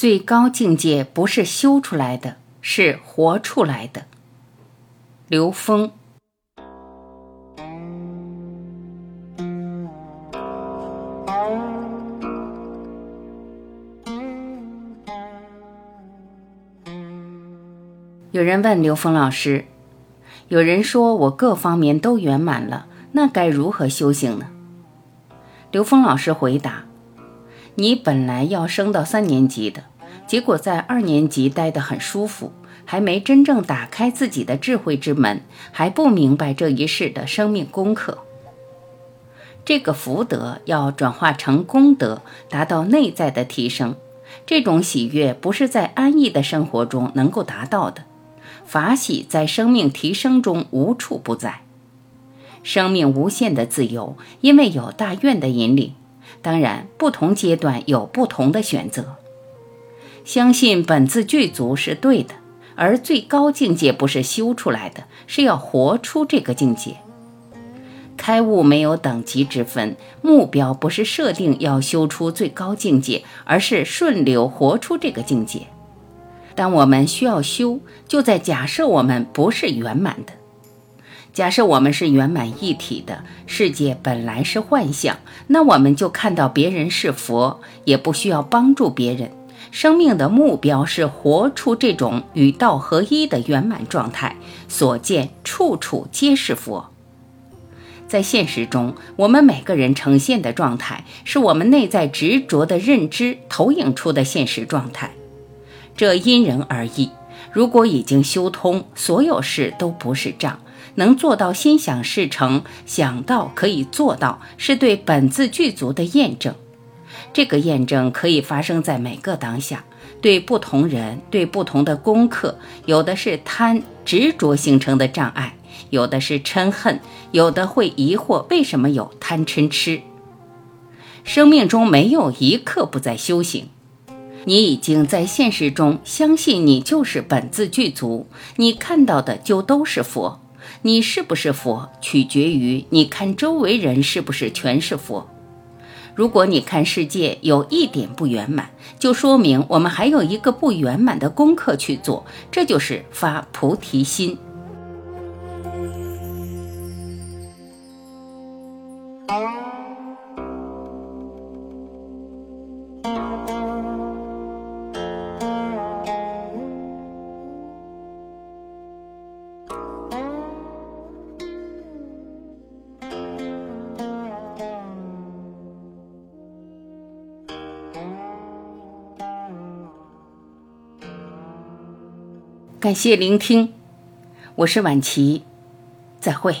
最高境界不是修出来的，是活出来的。刘峰。有人问刘峰老师：“有人说我各方面都圆满了，那该如何修行呢？”刘峰老师回答：“你本来要升到三年级的，结果在二年级待得很舒服，还没真正打开自己的智慧之门，还不明白这一世的生命功课。这个福德要转化成功德，达到内在的提升。这种喜悦不是在安逸的生活中能够达到的，法喜在生命提升中无处不在。”生命无限的自由，因为有大愿的引领。当然，不同阶段有不同的选择。相信本自具足是对的，而最高境界不是修出来的，是要活出这个境界。开悟没有等级之分，目标不是设定要修出最高境界，而是顺流活出这个境界。当我们需要修，就在假设我们不是圆满的。假设我们是圆满一体的世界本来是幻象，那我们就看到别人是佛，也不需要帮助别人。生命的目标是活出这种与道合一的圆满状态，所见处处皆是佛。在现实中，我们每个人呈现的状态，是我们内在执着的认知投影出的现实状态，这因人而异。如果已经修通，所有事都不是障。能做到心想事成，想到可以做到，是对本自具足的验证。这个验证可以发生在每个当下，对不同人，对不同的功课，有的是贪执着形成的障碍，有的是嗔恨，有的会疑惑为什么有贪嗔痴。生命中没有一刻不在修行。你已经在现实中相信你就是本自具足，你看到的就都是佛。你是不是佛，取决于你看周围人是不是全是佛。如果你看世界有一点不圆满，就说明我们还有一个不圆满的功课去做，这就是发菩提心。感谢聆听，我是晚琪，再会。